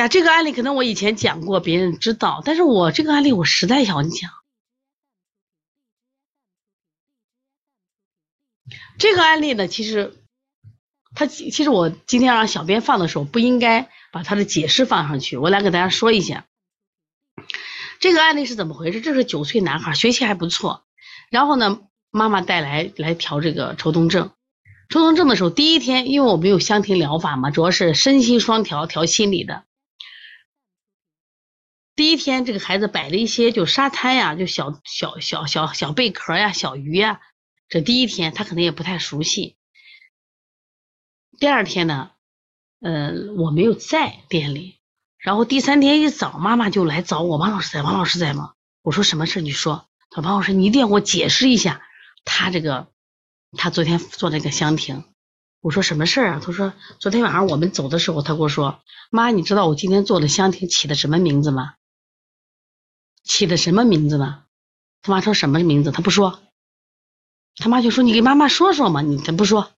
呀，这个案例可能我以前讲过，别人知道，但是我这个案例我实在想讲。这个案例呢，其实，他其实我今天让小编放的时候，不应该把他的解释放上去，我来给大家说一下。这个案例是怎么回事？这是九岁男孩，学习还不错，然后呢，妈妈带来来调这个抽动症。抽动症的时候，第一天，因为我没有香庭疗法嘛，主要是身心双调，调心理的。第一天，这个孩子摆了一些就沙滩呀，就小小小小小贝壳呀、小鱼呀。这第一天他可能也不太熟悉。第二天呢，呃，我没有在店里。然后第三天一早，妈妈就来找我，王老师在，王老师在吗？我说什么事？你说。他说王老师，你一定要给我解释一下他这个，他昨天做那个香亭。我说什么事儿啊？他说昨天晚上我们走的时候，他跟我说，妈，你知道我今天做的香亭起的什么名字吗？起的什么名字呢？他妈说什么名字？他不说。他妈就说：“你给妈妈说说嘛。”你他不说。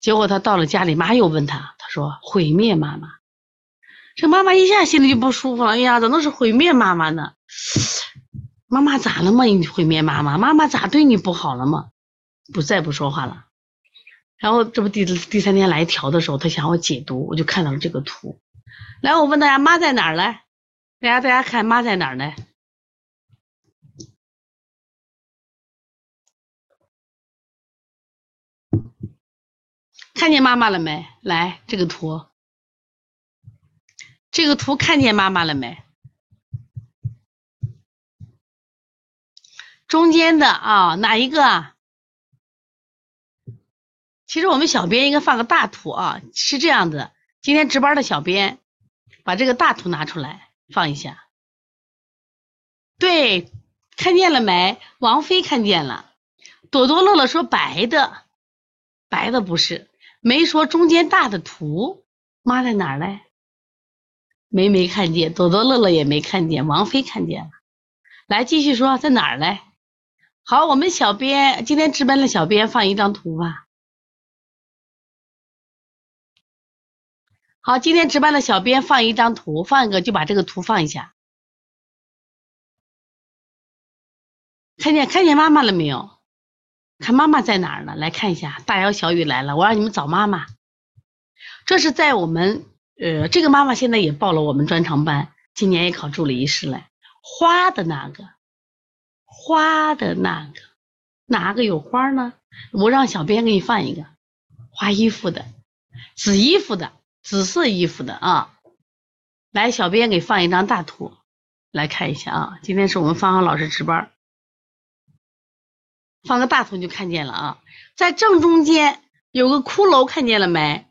结果他到了家里，妈又问他，他说：“毁灭妈妈。”这妈妈一下心里就不舒服了。哎呀，怎么是毁灭妈妈呢？妈妈咋了嘛？你毁灭妈妈？妈妈咋对你不好了吗？不再不说话了。然后这不第第三天来调的时候，他想我解读，我就看到了这个图。来，我问大家，妈在哪儿来？大家大家看，妈在哪儿呢？看见妈妈了没？来，这个图，这个图看见妈妈了没？中间的啊，哪一个？其实我们小编应该放个大图啊，是这样子。今天值班的小编把这个大图拿出来放一下。对，看见了没？王菲看见了。朵朵乐乐说白的，白的不是。没说中间大的图，妈在哪儿嘞？没没看见，朵朵乐乐也没看见，王菲看见了。来继续说在哪儿嘞？好，我们小编今天值班的小编放一张图吧。好，今天值班的小编放一张图，放一个就把这个图放一下。看见看见妈妈了没有？看妈妈在哪儿呢？来看一下，大摇小雨来了，我让你们找妈妈。这是在我们呃，这个妈妈现在也报了我们专场班，今年也考助理医师了。花的那个，花的那个，哪个有花呢？我让小编给你放一个，花衣服的，紫衣服的，紫色衣服的啊。来，小编给放一张大图，来看一下啊。今天是我们芳芳老师值班。放个大图就看见了啊，在正中间有个骷髅，看见了没？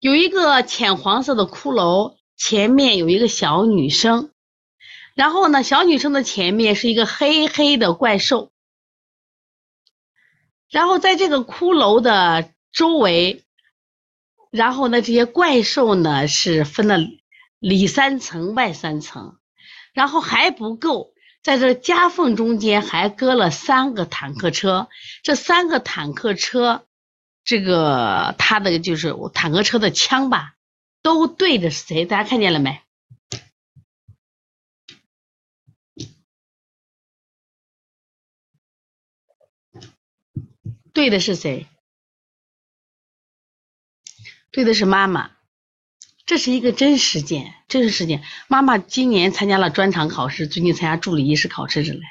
有一个浅黄色的骷髅，前面有一个小女生，然后呢，小女生的前面是一个黑黑的怪兽，然后在这个骷髅的周围，然后呢，这些怪兽呢是分了里三层外三层，然后还不够。在这夹缝中间还搁了三个坦克车，这三个坦克车，这个它的就是坦克车的枪吧，都对着谁？大家看见了没？对的是谁？对的是妈妈。这是一个真实件，真实事件。妈妈今年参加了专场考试，最近参加助理医师考试着嘞。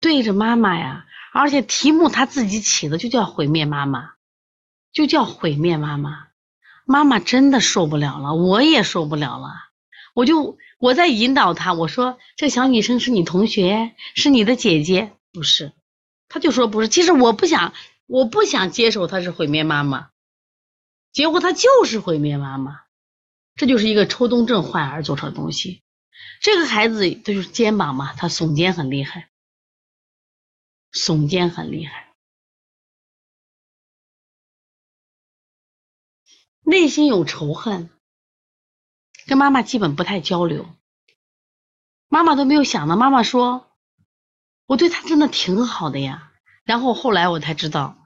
对着妈妈呀，而且题目他自己起的就叫毁灭妈妈，就叫毁灭妈妈。妈妈真的受不了了，我也受不了了。我就我在引导他，我说这小女生是你同学，是你的姐姐，不是？他就说不是。其实我不想，我不想接受她是毁灭妈妈，结果她就是毁灭妈妈。这就是一个抽动症患儿做出的东西。这个孩子他就是肩膀嘛，他耸肩很厉害，耸肩很厉害，内心有仇恨，跟妈妈基本不太交流，妈妈都没有想到。妈妈说：“我对他真的挺好的呀。”然后后来我才知道，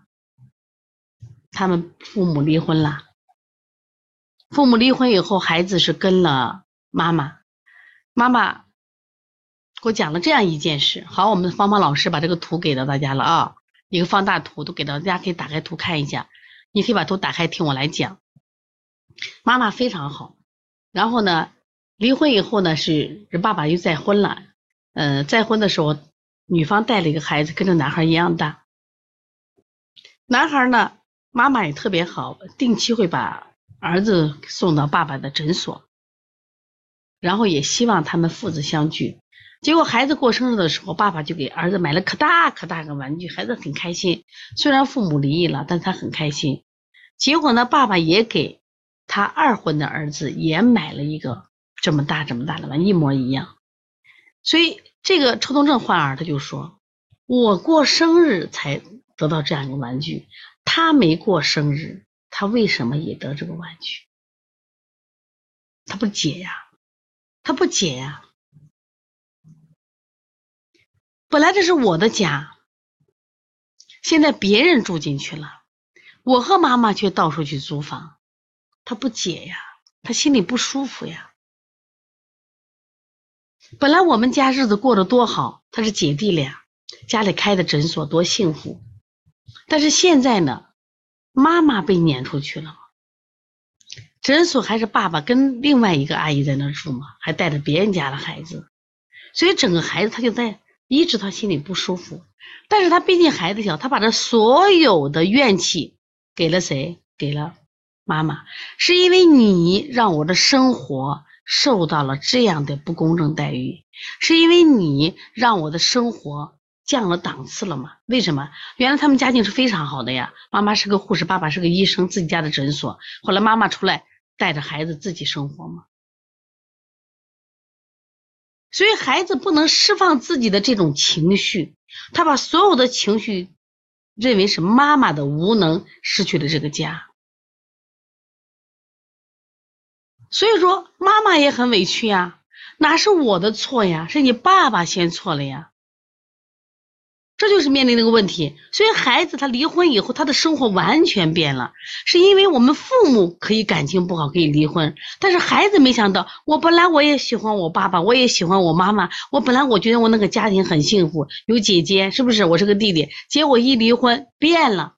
他们父母离婚了。父母离婚以后，孩子是跟了妈妈。妈妈给我讲了这样一件事。好，我们芳芳老师把这个图给到大家了啊，一个放大图都给到大家，可以打开图看一下。你可以把图打开听我来讲。妈妈非常好，然后呢，离婚以后呢，是爸爸又再婚了。嗯，再婚的时候，女方带了一个孩子，跟这男孩一样大。男孩呢，妈妈也特别好，定期会把儿子送到爸爸的诊所，然后也希望他们父子相聚。结果孩子过生日的时候，爸爸就给儿子买了可大可大个玩具，孩子很开心。虽然父母离异了，但他很开心。结果呢，爸爸也给他二婚的儿子也买了一个这么大这么大的玩，一模一样。所以这个抽动症患儿他就说：“我过生日才。”得到这样一个玩具，他没过生日，他为什么也得这个玩具？他不解呀，他不解呀。本来这是我的家，现在别人住进去了，我和妈妈却到处去租房，他不解呀，他心里不舒服呀。本来我们家日子过得多好，他是姐弟俩，家里开的诊所多幸福。但是现在呢，妈妈被撵出去了，诊所还是爸爸跟另外一个阿姨在那住嘛，还带着别人家的孩子，所以整个孩子他就在一直他心里不舒服。但是他毕竟孩子小，他把这所有的怨气给了谁？给了妈妈，是因为你让我的生活受到了这样的不公正待遇，是因为你让我的生活。降了档次了嘛？为什么？原来他们家境是非常好的呀，妈妈是个护士，爸爸是个医生，自己家的诊所。后来妈妈出来带着孩子自己生活嘛，所以孩子不能释放自己的这种情绪，他把所有的情绪认为是妈妈的无能，失去了这个家。所以说妈妈也很委屈呀，哪是我的错呀？是你爸爸先错了呀。这就是面临那个问题，所以孩子他离婚以后，他的生活完全变了，是因为我们父母可以感情不好可以离婚，但是孩子没想到，我本来我也喜欢我爸爸，我也喜欢我妈妈，我本来我觉得我那个家庭很幸福，有姐姐是不是？我是个弟弟，结果一离婚变了，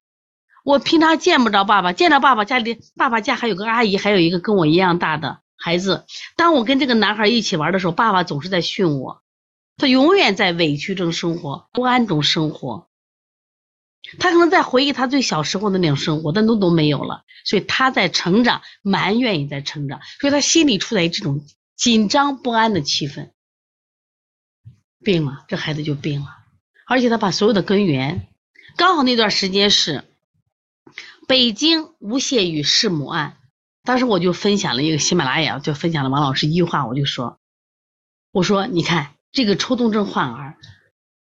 我平常见不着爸爸，见到爸爸家里爸爸家还有个阿姨，还有一个跟我一样大的孩子，当我跟这个男孩一起玩的时候，爸爸总是在训我。他永远在委屈中生活，不安中生活。他可能在回忆他最小时候的那种生活，但都都没有了。所以他在成长，埋怨也在成长，所以他心里处在这种紧张不安的气氛。病了，这孩子就病了，而且他把所有的根源，刚好那段时间是北京吴谢宇弑母案，当时我就分享了一个喜马拉雅，就分享了王老师一句话，我就说，我说你看。这个抽动症患儿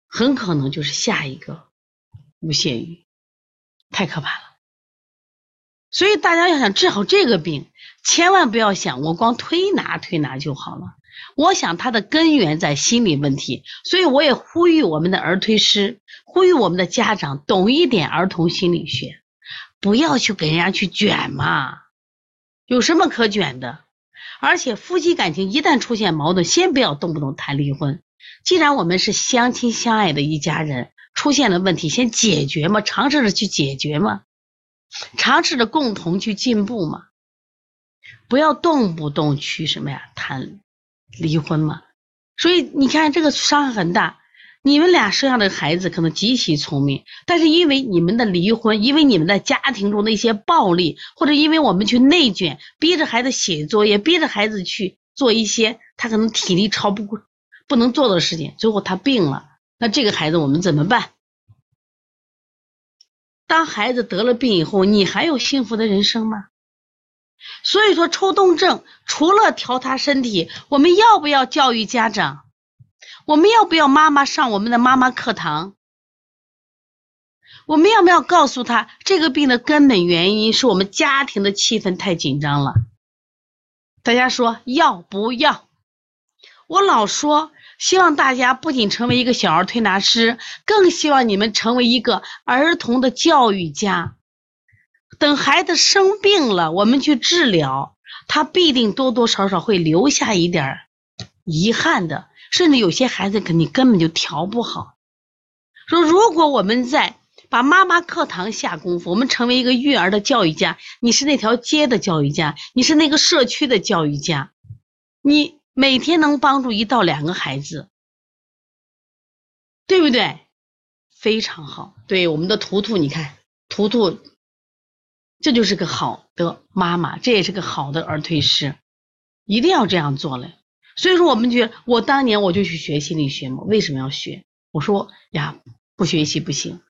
很可能就是下一个吴谢宇，太可怕了。所以大家要想治好这个病，千万不要想我光推拿推拿就好了。我想它的根源在心理问题，所以我也呼吁我们的儿推师，呼吁我们的家长懂一点儿童心理学，不要去给人家去卷嘛，有什么可卷的？而且夫妻感情一旦出现矛盾，先不要动不动谈离婚。既然我们是相亲相爱的一家人，出现了问题先解决嘛，尝试着去解决嘛，尝试着共同去进步嘛，不要动不动去什么呀谈离婚嘛。所以你看这个伤害很大。你们俩生下的孩子可能极其聪明，但是因为你们的离婚，因为你们的家庭中的一些暴力，或者因为我们去内卷，逼着孩子写作业，逼着孩子去做一些他可能体力超不过、不能做的事情，最后他病了，那这个孩子我们怎么办？当孩子得了病以后，你还有幸福的人生吗？所以说，抽动症除了调他身体，我们要不要教育家长？我们要不要妈妈上我们的妈妈课堂？我们要不要告诉他，这个病的根本原因是我们家庭的气氛太紧张了？大家说要不要？我老说，希望大家不仅成为一个小儿推拿师，更希望你们成为一个儿童的教育家。等孩子生病了，我们去治疗；他必定多多少少会留下一点遗憾的，甚至有些孩子肯定根本就调不好。说如果我们在把妈妈课堂下功夫，我们成为一个育儿的教育家，你是那条街的教育家，你是那个社区的教育家，你每天能帮助一到两个孩子，对不对？非常好。对我们的图图，你看图图。这就是个好的妈妈，这也是个好的儿推师，一定要这样做了。所以说，我们觉得我当年我就去学心理学嘛，为什么要学？我说呀，不学习不行。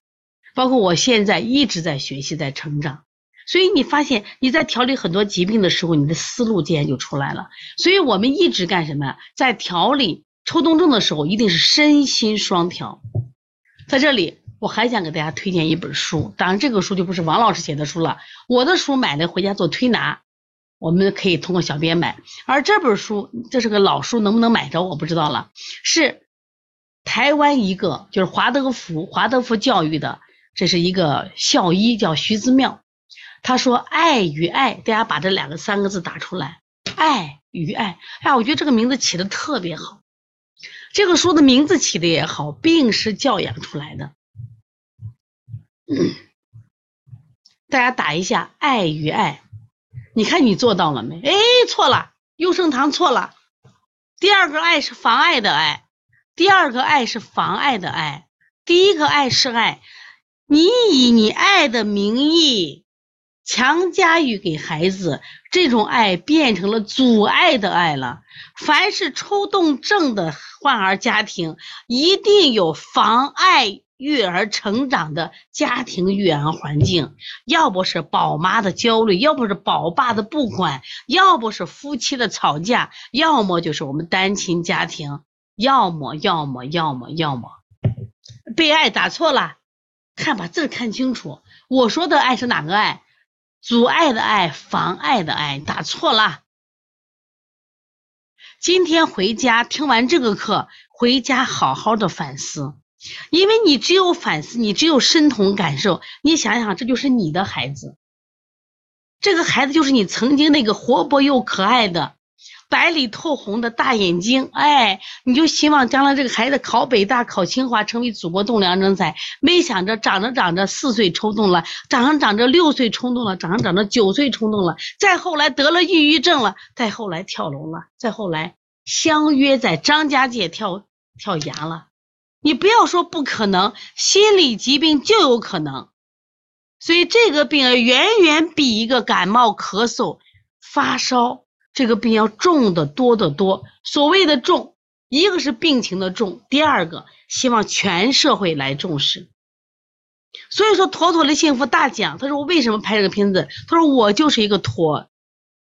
包括我现在一直在学习，在成长。所以你发现你在调理很多疾病的时候，你的思路自然就出来了。所以我们一直干什么？在调理抽动症的时候，一定是身心双调。在这里。我还想给大家推荐一本书，当然这个书就不是王老师写的书了，我的书买的回家做推拿，我们可以通过小编买。而这本书这是个老书，能不能买着我不知道了。是台湾一个就是华德福华德福教育的，这是一个校医叫徐子妙，他说爱与爱，大家把这两个三个字打出来，爱与爱。哎，我觉得这个名字起的特别好，这个书的名字起的也好，病是教养出来的。大家打一下“爱与爱”，你看你做到了没？哎，错了，优胜堂错了。第二个“爱”是妨碍的“爱”，第二个“爱”是妨碍的“爱”，第一个“爱”是爱。你以你爱的名义强加于给孩子，这种爱变成了阻碍的爱了。凡是抽动症的患儿家庭，一定有妨碍。育儿成长的家庭育儿环境，要不是宝妈的焦虑，要不是宝爸的不管，要不是夫妻的吵架，要么就是我们单亲家庭，要么要么要么要么被爱打错了，看把字看清楚，我说的爱是哪个爱？阻碍的爱，妨碍的爱，打错了。今天回家听完这个课，回家好好的反思。因为你只有反思，你只有身同感受。你想想，这就是你的孩子，这个孩子就是你曾经那个活泼又可爱的、白里透红的大眼睛。哎，你就希望将来这个孩子考北大、考清华，成为祖国栋梁人才。没想着长着长着四岁冲动了，长着长着六岁冲动了，长着长着九岁冲动了，再后来得了抑郁症了，再后来跳楼了，再后来相约在张家界跳跳崖了。你不要说不可能，心理疾病就有可能，所以这个病远远比一个感冒、咳嗽、发烧这个病要重的多得多。所谓的重，一个是病情的重，第二个希望全社会来重视。所以说，妥妥的幸福大奖，他说我为什么拍这个片子？他说我就是一个妥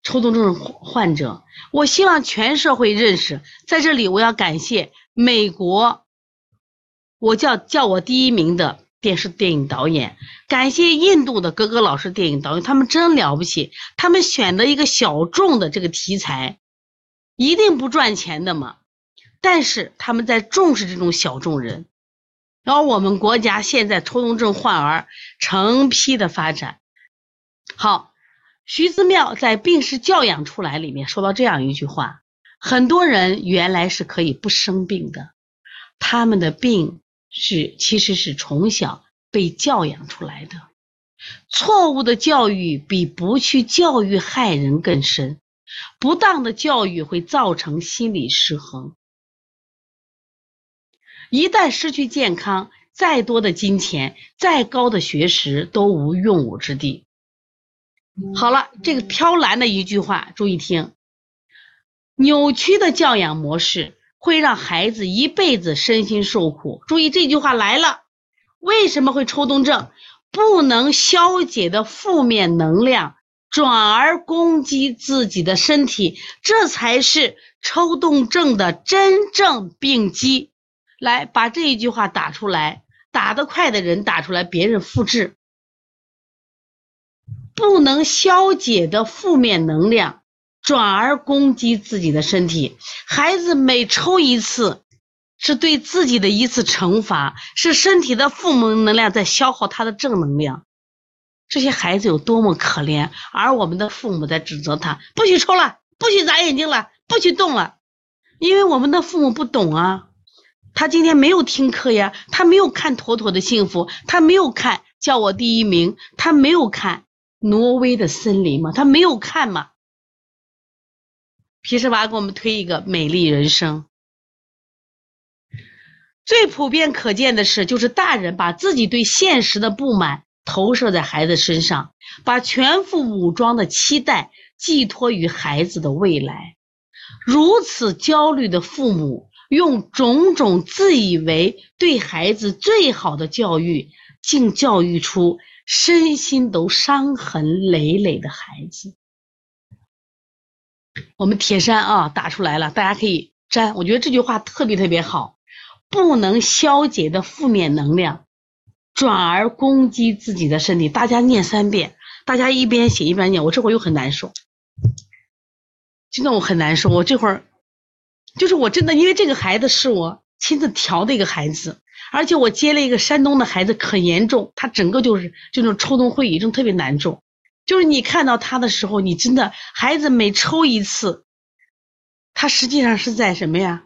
抽动症患者，我希望全社会认识。在这里，我要感谢美国。我叫叫我第一名的电视电影导演，感谢印度的格格老师电影导演，他们真了不起，他们选择一个小众的这个题材，一定不赚钱的嘛，但是他们在重视这种小众人，然后我们国家现在抽动症患儿成批的发展，好，徐子庙在《病是教养出来》里面说到这样一句话，很多人原来是可以不生病的，他们的病。是，其实是从小被教养出来的。错误的教育比不去教育害人更深。不当的教育会造成心理失衡。一旦失去健康，再多的金钱、再高的学识都无用武之地。好了，这个飘蓝的一句话，注意听：扭曲的教养模式。会让孩子一辈子身心受苦。注意这句话来了，为什么会抽动症？不能消解的负面能量转而攻击自己的身体，这才是抽动症的真正病机。来，把这一句话打出来，打得快的人打出来，别人复制。不能消解的负面能量。转而攻击自己的身体，孩子每抽一次，是对自己的一次惩罚，是身体的负能量在消耗他的正能量，这些孩子有多么可怜，而我们的父母在指责他：不许抽了，不许眨眼睛了，不许动了。因为我们的父母不懂啊，他今天没有听课呀，他没有看《妥妥的幸福》，他没有看《叫我第一名》，他没有看《挪威的森林》嘛，他没有看嘛。皮什娃给我们推一个《美丽人生》。最普遍可见的是，就是大人把自己对现实的不满投射在孩子身上，把全副武装的期待寄托于孩子的未来。如此焦虑的父母，用种种自以为对孩子最好的教育，竟教育出身心都伤痕累累的孩子。我们铁山啊打出来了，大家可以粘。我觉得这句话特别特别好。不能消解的负面能量，转而攻击自己的身体。大家念三遍，大家一边写一边念。我这会儿又很难受，真的我很难受。我这会儿就是我真的，因为这个孩子是我亲自调的一个孩子，而且我接了一个山东的孩子，可严重，他整个就是这种抽动会议症特别难受。就是你看到他的时候，你真的孩子每抽一次，他实际上是在什么呀？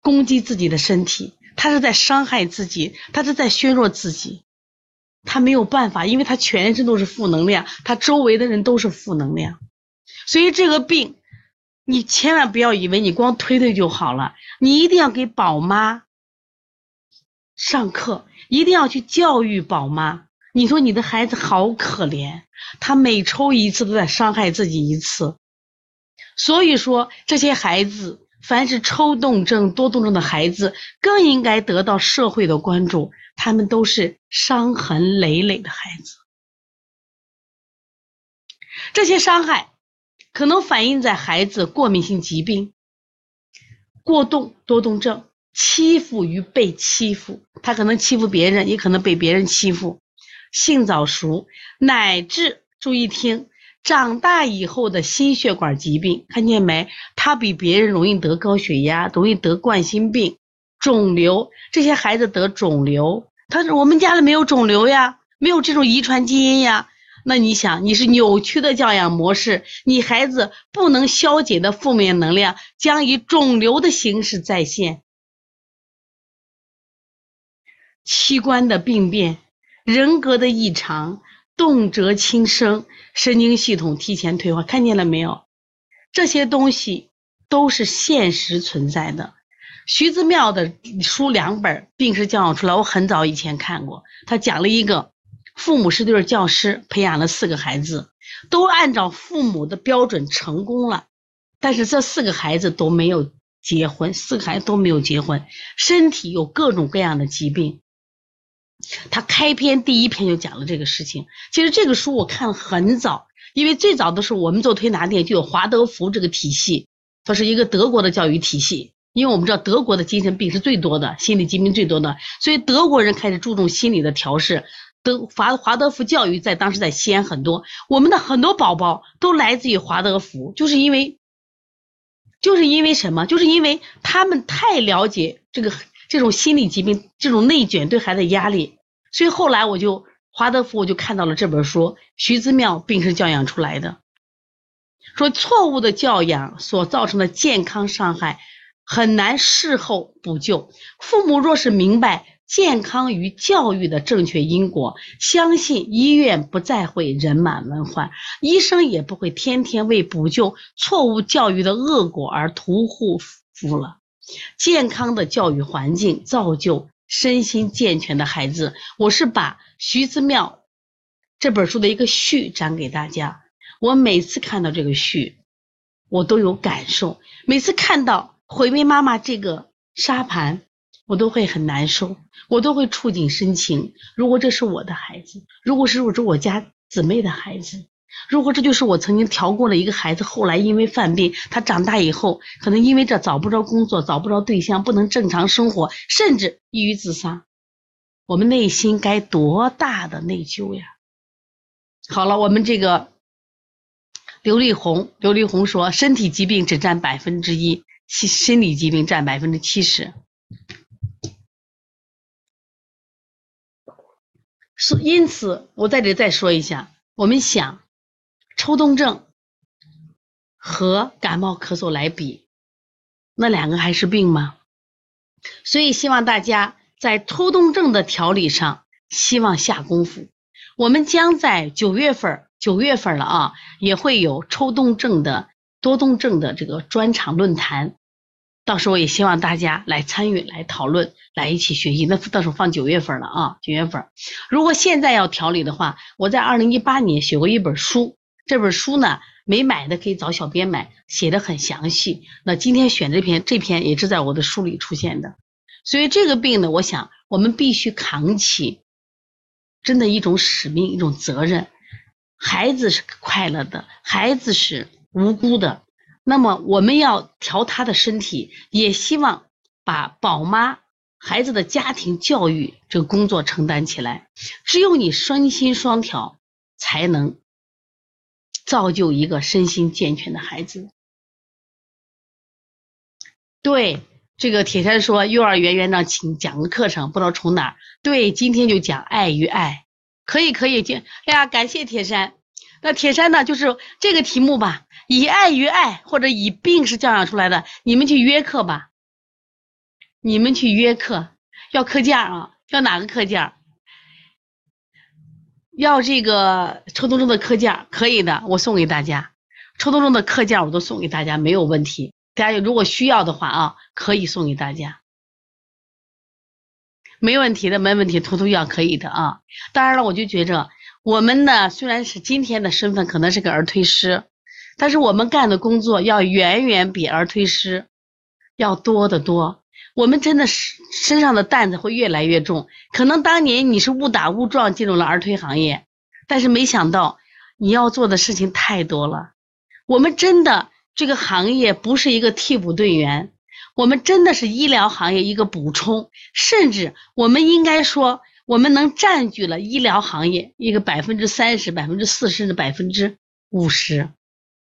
攻击自己的身体，他是在伤害自己，他是在削弱自己，他没有办法，因为他全身都是负能量，他周围的人都是负能量，所以这个病，你千万不要以为你光推推就好了，你一定要给宝妈上课，一定要去教育宝妈。你说你的孩子好可怜，他每抽一次都在伤害自己一次，所以说这些孩子。凡是抽动症、多动症的孩子，更应该得到社会的关注。他们都是伤痕累累的孩子，这些伤害可能反映在孩子过敏性疾病、过动多动症、欺负与被欺负，他可能欺负别人，也可能被别人欺负，性早熟，乃至注意听。长大以后的心血管疾病，看见没？他比别人容易得高血压，容易得冠心病、肿瘤。这些孩子得肿瘤，他说我们家里没有肿瘤呀，没有这种遗传基因呀。那你想，你是扭曲的教养模式，你孩子不能消解的负面能量，将以肿瘤的形式再现，器官的病变，人格的异常。动辄轻生，神经系统提前退化，看见了没有？这些东西都是现实存在的。徐子庙的书两本《病是教养出来》，我很早以前看过。他讲了一个父母是对教师，培养了四个孩子，都按照父母的标准成功了，但是这四个孩子都没有结婚，四个孩子都没有结婚，身体有各种各样的疾病。他开篇第一篇就讲了这个事情。其实这个书我看了很早，因为最早的时候我们做推拿店就有华德福这个体系，它是一个德国的教育体系。因为我们知道德国的精神病是最多的，心理疾病最多的，所以德国人开始注重心理的调试。德华华德福教育在当时在西安很多，我们的很多宝宝都来自于华德福，就是因为，就是因为什么？就是因为他们太了解这个。这种心理疾病，这种内卷对孩子压力，所以后来我就华德福我就看到了这本书，徐子庙病是教养出来的，说错误的教养所造成的健康伤害很难事后补救，父母若是明白健康与教育的正确因果，相信医院不再会人满为患，医生也不会天天为补救错误教育的恶果而屠户夫了。健康的教育环境造就身心健全的孩子。我是把徐子庙这本书的一个序讲给大家。我每次看到这个序，我都有感受。每次看到回味妈妈这个沙盘，我都会很难受，我都会触景生情。如果这是我的孩子，如果是我是我家姊妹的孩子。如果这就是我曾经调过了一个孩子，后来因为犯病，他长大以后可能因为这找不着工作，找不着对象，不能正常生活，甚至抑郁自杀，我们内心该多大的内疚呀！好了，我们这个刘丽红，刘丽红说，身体疾病只占百分之一，心心理疾病占百分之七十。是因此，我在这再说一下，我们想，抽动症和感冒咳嗽来比，那两个还是病吗？所以希望大家在抽动症的调理上，希望下功夫。我们将在九月份，九月份了啊，也会有抽动症的、多动症的这个专场论坛。到时候也希望大家来参与、来讨论、来一起学习。那到时候放九月份了啊，九月份。如果现在要调理的话，我在二零一八年写过一本书，这本书呢没买的可以找小编买，写的很详细。那今天选这篇，这篇也是在我的书里出现的。所以这个病呢，我想我们必须扛起真的一种使命、一种责任。孩子是快乐的，孩子是无辜的。那么我们要调他的身体，也希望把宝妈孩子的家庭教育这个工作承担起来。只有你身心双调，才能造就一个身心健全的孩子。对，这个铁山说，幼儿园园长请讲个课程，不知道从哪儿。对，今天就讲爱与爱，可以可以听。哎呀，感谢铁山。那铁山呢，就是这个题目吧。以爱与爱，或者以病是教养出来的。你们去约课吧，你们去约课，要课件啊，要哪个课件？要这个抽动症的课件，可以的，我送给大家。抽动症的课件我都送给大家，没有问题。大家如果需要的话啊，可以送给大家，没问题的，没问题，图图要可以的啊。当然了，我就觉着我们呢，虽然是今天的身份，可能是个儿推师。但是我们干的工作要远远比儿推师要多得多，我们真的是身上的担子会越来越重。可能当年你是误打误撞进入了儿推行业，但是没想到你要做的事情太多了。我们真的这个行业不是一个替补队员，我们真的是医疗行业一个补充，甚至我们应该说，我们能占据了医疗行业一个百分之三十、百分之四十的百分之五十。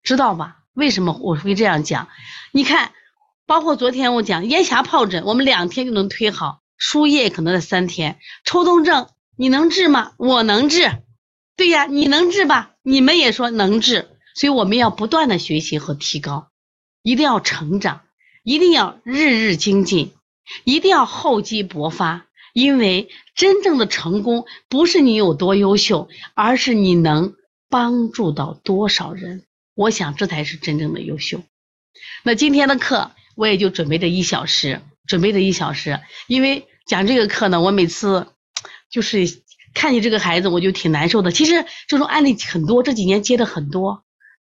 知道吧？为什么我会这样讲？你看，包括昨天我讲咽峡疱疹，我们两天就能推好，输液可能得三天。抽动症你能治吗？我能治。对呀，你能治吧？你们也说能治，所以我们要不断的学习和提高，一定要成长，一定要日日精进，一定要厚积薄发。因为真正的成功不是你有多优秀，而是你能帮助到多少人。我想这才是真正的优秀。那今天的课我也就准备这一小时，准备这一小时。因为讲这个课呢，我每次就是看见这个孩子，我就挺难受的。其实这种案例很多，这几年接的很多。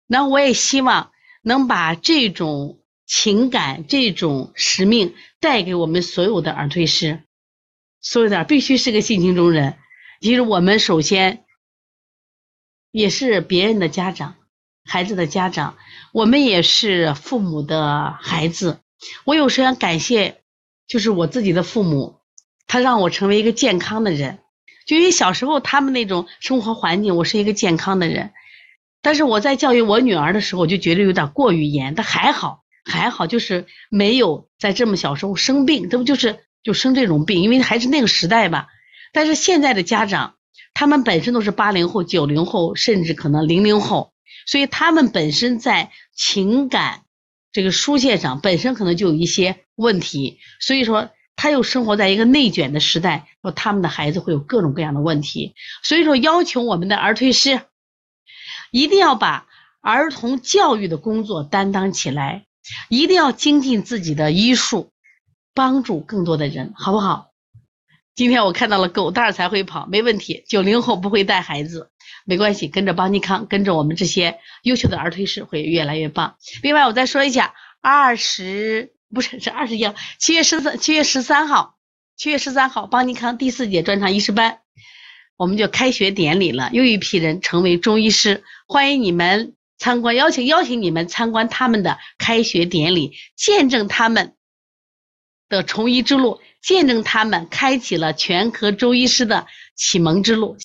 那我也希望能把这种情感、这种使命带给我们所有的儿推师，所有的必须是个性情中人。其实我们首先也是别人的家长。孩子的家长，我们也是父母的孩子。我有时候想感谢，就是我自己的父母，他让我成为一个健康的人。就因为小时候他们那种生活环境，我是一个健康的人。但是我在教育我女儿的时候，我就觉得有点过于严。但还好，还好，就是没有在这么小时候生病。这不就是就生这种病？因为还是那个时代吧。但是现在的家长，他们本身都是八零后、九零后，甚至可能零零后。所以他们本身在情感这个疏泄上，本身可能就有一些问题。所以说，他又生活在一个内卷的时代，说他们的孩子会有各种各样的问题。所以说，要求我们的儿推师一定要把儿童教育的工作担当起来，一定要精进自己的医术，帮助更多的人，好不好？今天我看到了狗蛋儿才会跑，没问题。九零后不会带孩子。没关系，跟着邦尼康，跟着我们这些优秀的儿推师会越来越棒。另外，我再说一下，二十不是是二十一号，七月十三，七月十三号，七月十三号，邦尼康第四节专场医师班，我们就开学典礼了，又一批人成为中医师，欢迎你们参观，邀请邀请你们参观他们的开学典礼，见证他们的从医之路，见证他们开启了全科中医师的启蒙之路。